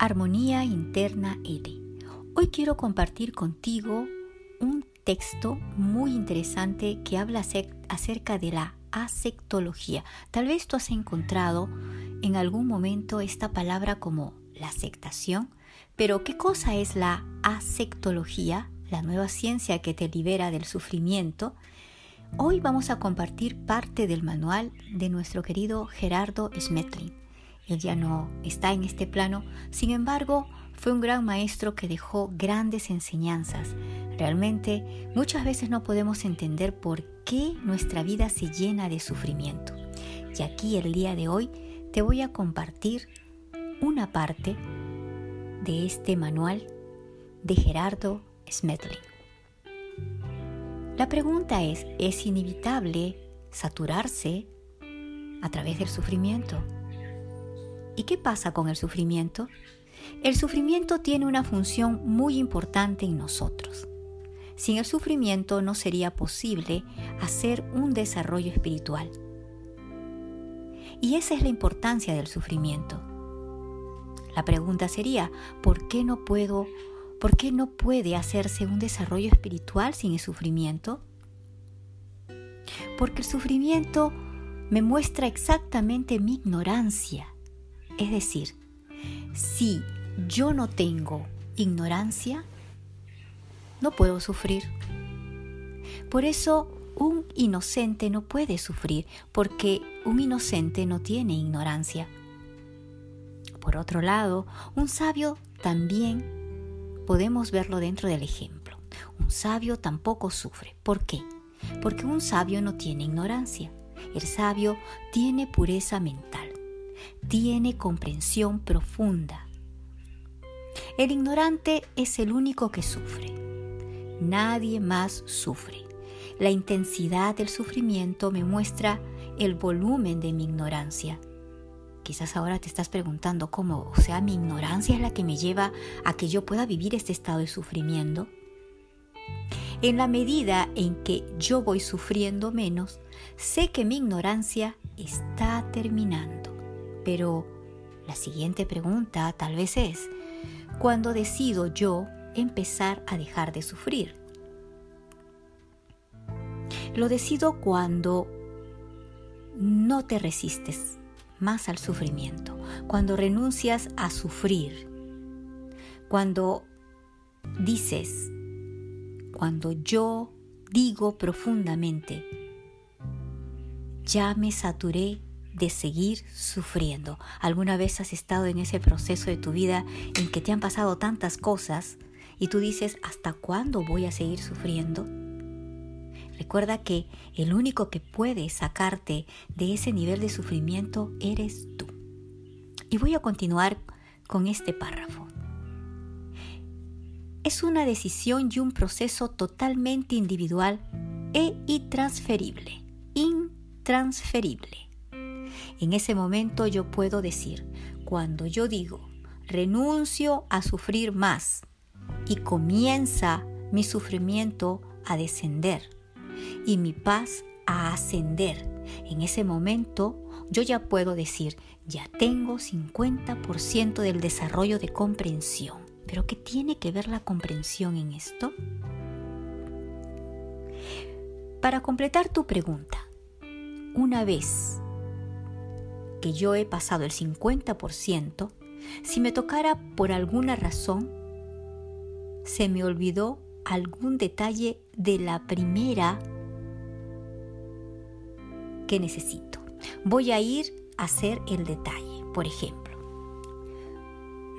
Armonía Interna ED. Hoy quiero compartir contigo un texto muy interesante que habla acerca de la asectología. Tal vez tú has encontrado en algún momento esta palabra como la aceptación, pero ¿qué cosa es la asectología? La nueva ciencia que te libera del sufrimiento. Hoy vamos a compartir parte del manual de nuestro querido Gerardo Schmetling él ya no está en este plano, sin embargo, fue un gran maestro que dejó grandes enseñanzas. Realmente muchas veces no podemos entender por qué nuestra vida se llena de sufrimiento. Y aquí el día de hoy te voy a compartir una parte de este manual de Gerardo Smetling. La pregunta es, ¿es inevitable saturarse a través del sufrimiento? ¿Y qué pasa con el sufrimiento? El sufrimiento tiene una función muy importante en nosotros. Sin el sufrimiento no sería posible hacer un desarrollo espiritual. Y esa es la importancia del sufrimiento. La pregunta sería, ¿por qué no puedo, por qué no puede hacerse un desarrollo espiritual sin el sufrimiento? Porque el sufrimiento me muestra exactamente mi ignorancia es decir, si yo no tengo ignorancia, no puedo sufrir. Por eso un inocente no puede sufrir, porque un inocente no tiene ignorancia. Por otro lado, un sabio también podemos verlo dentro del ejemplo. Un sabio tampoco sufre. ¿Por qué? Porque un sabio no tiene ignorancia. El sabio tiene pureza mental tiene comprensión profunda. El ignorante es el único que sufre. Nadie más sufre. La intensidad del sufrimiento me muestra el volumen de mi ignorancia. Quizás ahora te estás preguntando cómo, o sea, mi ignorancia es la que me lleva a que yo pueda vivir este estado de sufrimiento. En la medida en que yo voy sufriendo menos, sé que mi ignorancia está terminando. Pero la siguiente pregunta tal vez es, ¿cuándo decido yo empezar a dejar de sufrir? Lo decido cuando no te resistes más al sufrimiento, cuando renuncias a sufrir, cuando dices, cuando yo digo profundamente, ya me saturé de seguir sufriendo. ¿Alguna vez has estado en ese proceso de tu vida en que te han pasado tantas cosas y tú dices, ¿hasta cuándo voy a seguir sufriendo? Recuerda que el único que puede sacarte de ese nivel de sufrimiento eres tú. Y voy a continuar con este párrafo. Es una decisión y un proceso totalmente individual e intransferible. Intransferible. En ese momento yo puedo decir, cuando yo digo, renuncio a sufrir más y comienza mi sufrimiento a descender y mi paz a ascender, en ese momento yo ya puedo decir, ya tengo 50% del desarrollo de comprensión. ¿Pero qué tiene que ver la comprensión en esto? Para completar tu pregunta, una vez que yo he pasado el 50%, si me tocara por alguna razón, se me olvidó algún detalle de la primera que necesito. Voy a ir a hacer el detalle. Por ejemplo,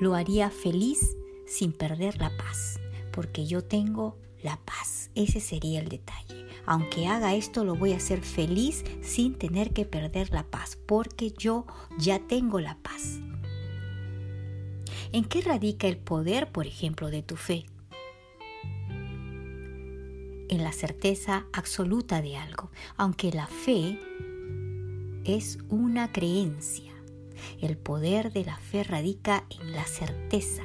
lo haría feliz sin perder la paz, porque yo tengo la paz. Ese sería el detalle aunque haga esto, lo voy a hacer feliz sin tener que perder la paz, porque yo ya tengo la paz. ¿En qué radica el poder, por ejemplo, de tu fe? En la certeza absoluta de algo, aunque la fe es una creencia. El poder de la fe radica en la certeza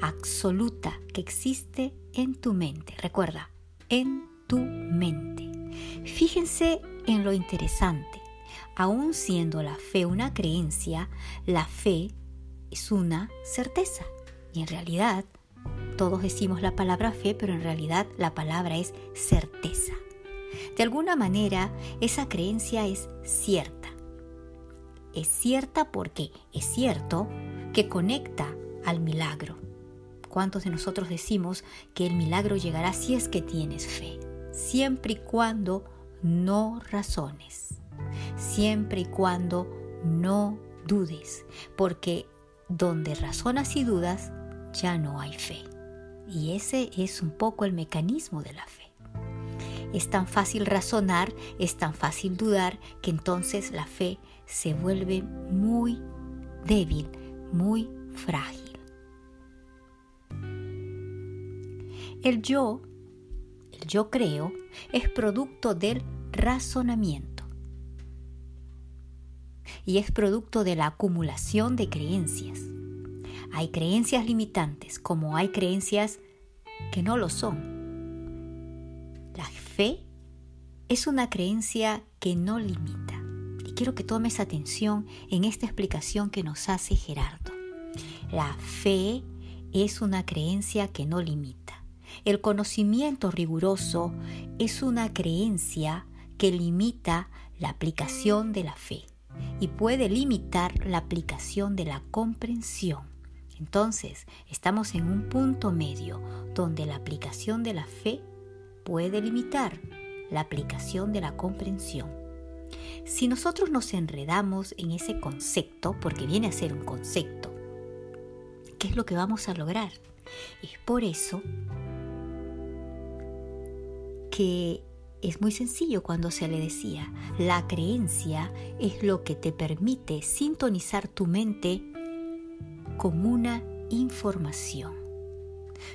absoluta que existe en tu mente. Recuerda, en tu mente. Fíjense en lo interesante. Aún siendo la fe una creencia, la fe es una certeza. Y en realidad, todos decimos la palabra fe, pero en realidad la palabra es certeza. De alguna manera, esa creencia es cierta. Es cierta porque es cierto que conecta al milagro. ¿Cuántos de nosotros decimos que el milagro llegará si es que tienes fe? Siempre y cuando no razones. Siempre y cuando no dudes. Porque donde razonas y dudas, ya no hay fe. Y ese es un poco el mecanismo de la fe. Es tan fácil razonar, es tan fácil dudar, que entonces la fe se vuelve muy débil, muy frágil. El yo, el yo creo, es producto del razonamiento y es producto de la acumulación de creencias. Hay creencias limitantes como hay creencias que no lo son. La fe es una creencia que no limita. Y quiero que tomes atención en esta explicación que nos hace Gerardo. La fe es una creencia que no limita. El conocimiento riguroso es una creencia que limita la aplicación de la fe y puede limitar la aplicación de la comprensión. Entonces, estamos en un punto medio donde la aplicación de la fe puede limitar la aplicación de la comprensión. Si nosotros nos enredamos en ese concepto, porque viene a ser un concepto, ¿qué es lo que vamos a lograr? Es por eso que es muy sencillo cuando se le decía, la creencia es lo que te permite sintonizar tu mente con una información.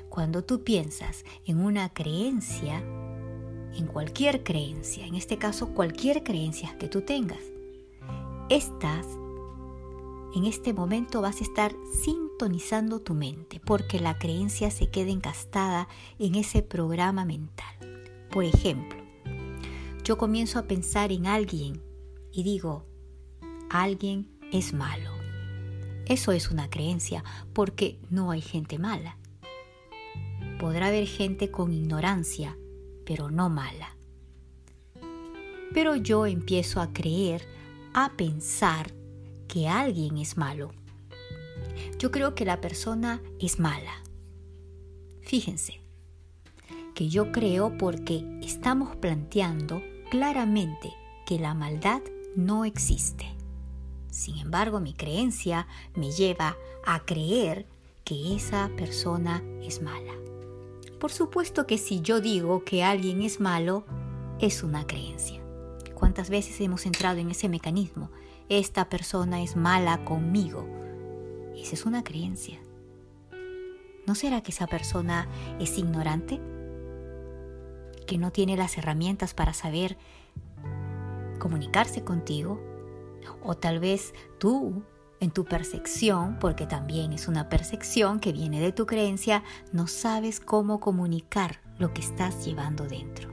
Cuando tú piensas en una creencia, en cualquier creencia, en este caso cualquier creencia que tú tengas, estás, en este momento vas a estar sintonizando tu mente porque la creencia se queda encastada en ese programa mental. Por ejemplo, yo comienzo a pensar en alguien y digo, alguien es malo. Eso es una creencia porque no hay gente mala. Podrá haber gente con ignorancia, pero no mala. Pero yo empiezo a creer, a pensar que alguien es malo. Yo creo que la persona es mala. Fíjense, que yo creo porque estamos planteando claramente que la maldad no existe. Sin embargo, mi creencia me lleva a creer que esa persona es mala. Por supuesto que si yo digo que alguien es malo, es una creencia. ¿Cuántas veces hemos entrado en ese mecanismo? Esta persona es mala conmigo. Esa es una creencia. ¿No será que esa persona es ignorante? Que no tiene las herramientas para saber comunicarse contigo, o tal vez tú en tu percepción, porque también es una percepción que viene de tu creencia, no sabes cómo comunicar lo que estás llevando dentro.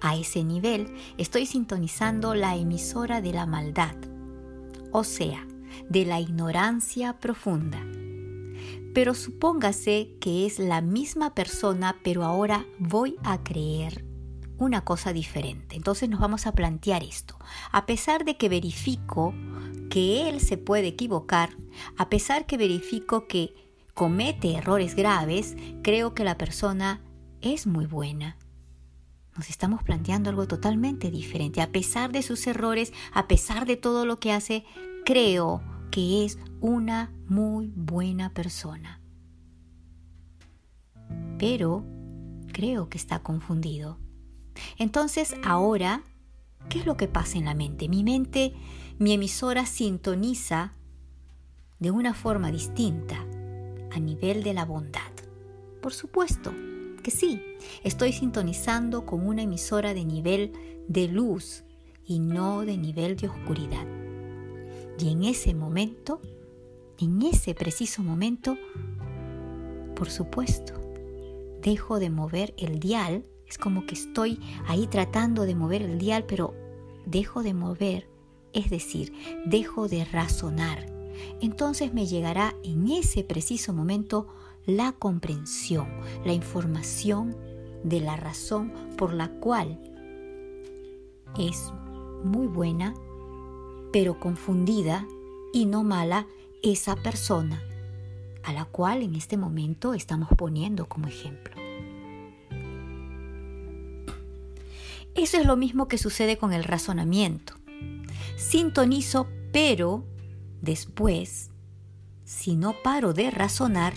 A ese nivel estoy sintonizando la emisora de la maldad, o sea, de la ignorancia profunda pero supóngase que es la misma persona, pero ahora voy a creer una cosa diferente. Entonces nos vamos a plantear esto. A pesar de que verifico que él se puede equivocar, a pesar que verifico que comete errores graves, creo que la persona es muy buena. Nos estamos planteando algo totalmente diferente. A pesar de sus errores, a pesar de todo lo que hace, creo que es una muy buena persona. Pero creo que está confundido. Entonces ahora, ¿qué es lo que pasa en la mente? Mi mente, mi emisora sintoniza de una forma distinta a nivel de la bondad. Por supuesto que sí, estoy sintonizando con una emisora de nivel de luz y no de nivel de oscuridad. Y en ese momento, en ese preciso momento, por supuesto, dejo de mover el dial. Es como que estoy ahí tratando de mover el dial, pero dejo de mover, es decir, dejo de razonar entonces me llegará en ese preciso momento la comprensión, la información de la razón por la cual es muy buena, pero confundida y no mala esa persona a la cual en este momento estamos poniendo como ejemplo. Eso es lo mismo que sucede con el razonamiento. Sintonizo, pero después, si no paro de razonar,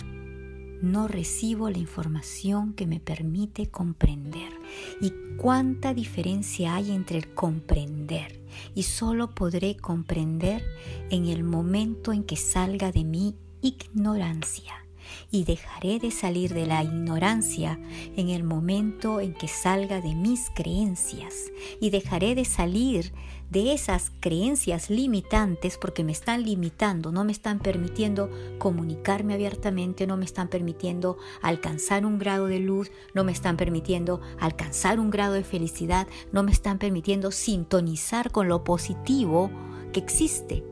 no recibo la información que me permite comprender. ¿Y cuánta diferencia hay entre el comprender? Y solo podré comprender en el momento en que salga de mi ignorancia. Y dejaré de salir de la ignorancia en el momento en que salga de mis creencias. Y dejaré de salir de esas creencias limitantes porque me están limitando, no me están permitiendo comunicarme abiertamente, no me están permitiendo alcanzar un grado de luz, no me están permitiendo alcanzar un grado de felicidad, no me están permitiendo sintonizar con lo positivo que existe,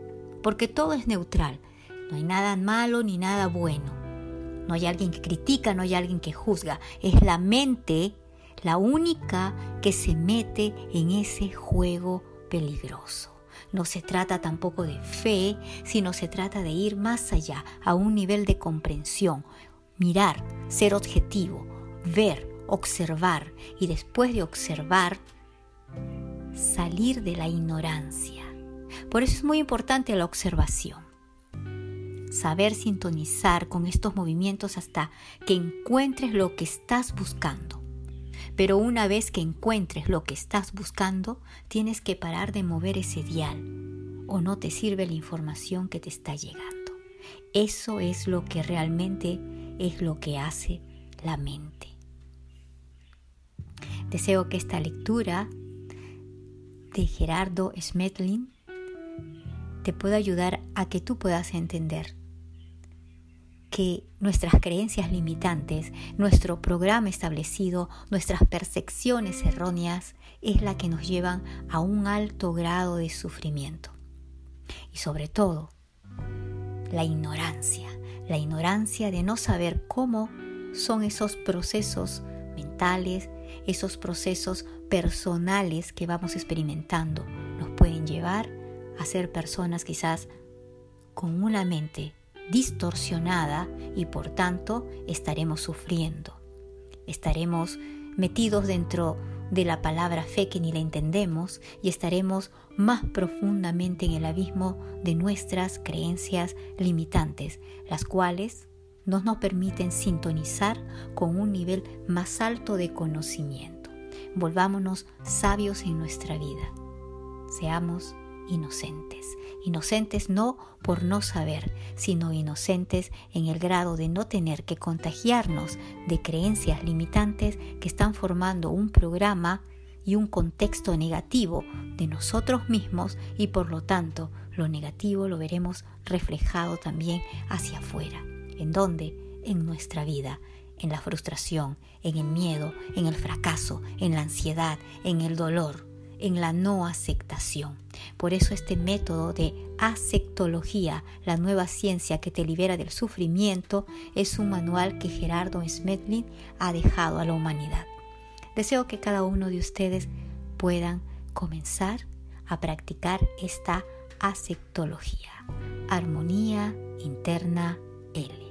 porque todo es neutral, no hay nada malo ni nada bueno, no hay alguien que critica, no hay alguien que juzga, es la mente la única que se mete en ese juego peligroso. No se trata tampoco de fe, sino se trata de ir más allá, a un nivel de comprensión, mirar, ser objetivo, ver, observar y después de observar, salir de la ignorancia. Por eso es muy importante la observación. Saber sintonizar con estos movimientos hasta que encuentres lo que estás buscando. Pero una vez que encuentres lo que estás buscando, tienes que parar de mover ese dial o no te sirve la información que te está llegando. Eso es lo que realmente es lo que hace la mente. Deseo que esta lectura de Gerardo Smetlin te pueda ayudar a que tú puedas entender que nuestras creencias limitantes, nuestro programa establecido, nuestras percepciones erróneas es la que nos llevan a un alto grado de sufrimiento. Y sobre todo, la ignorancia, la ignorancia de no saber cómo son esos procesos mentales, esos procesos personales que vamos experimentando, nos pueden llevar a ser personas quizás con una mente distorsionada y por tanto estaremos sufriendo. Estaremos metidos dentro de la palabra fe que ni la entendemos y estaremos más profundamente en el abismo de nuestras creencias limitantes, las cuales no nos permiten sintonizar con un nivel más alto de conocimiento. Volvámonos sabios en nuestra vida. Seamos inocentes. Inocentes no por no saber, sino inocentes en el grado de no tener que contagiarnos de creencias limitantes que están formando un programa y un contexto negativo de nosotros mismos y por lo tanto lo negativo lo veremos reflejado también hacia afuera. ¿En dónde? En nuestra vida, en la frustración, en el miedo, en el fracaso, en la ansiedad, en el dolor en la no aceptación. Por eso este método de aceptología, la nueva ciencia que te libera del sufrimiento, es un manual que Gerardo Smedlin ha dejado a la humanidad. Deseo que cada uno de ustedes puedan comenzar a practicar esta aceptología. Armonía interna L.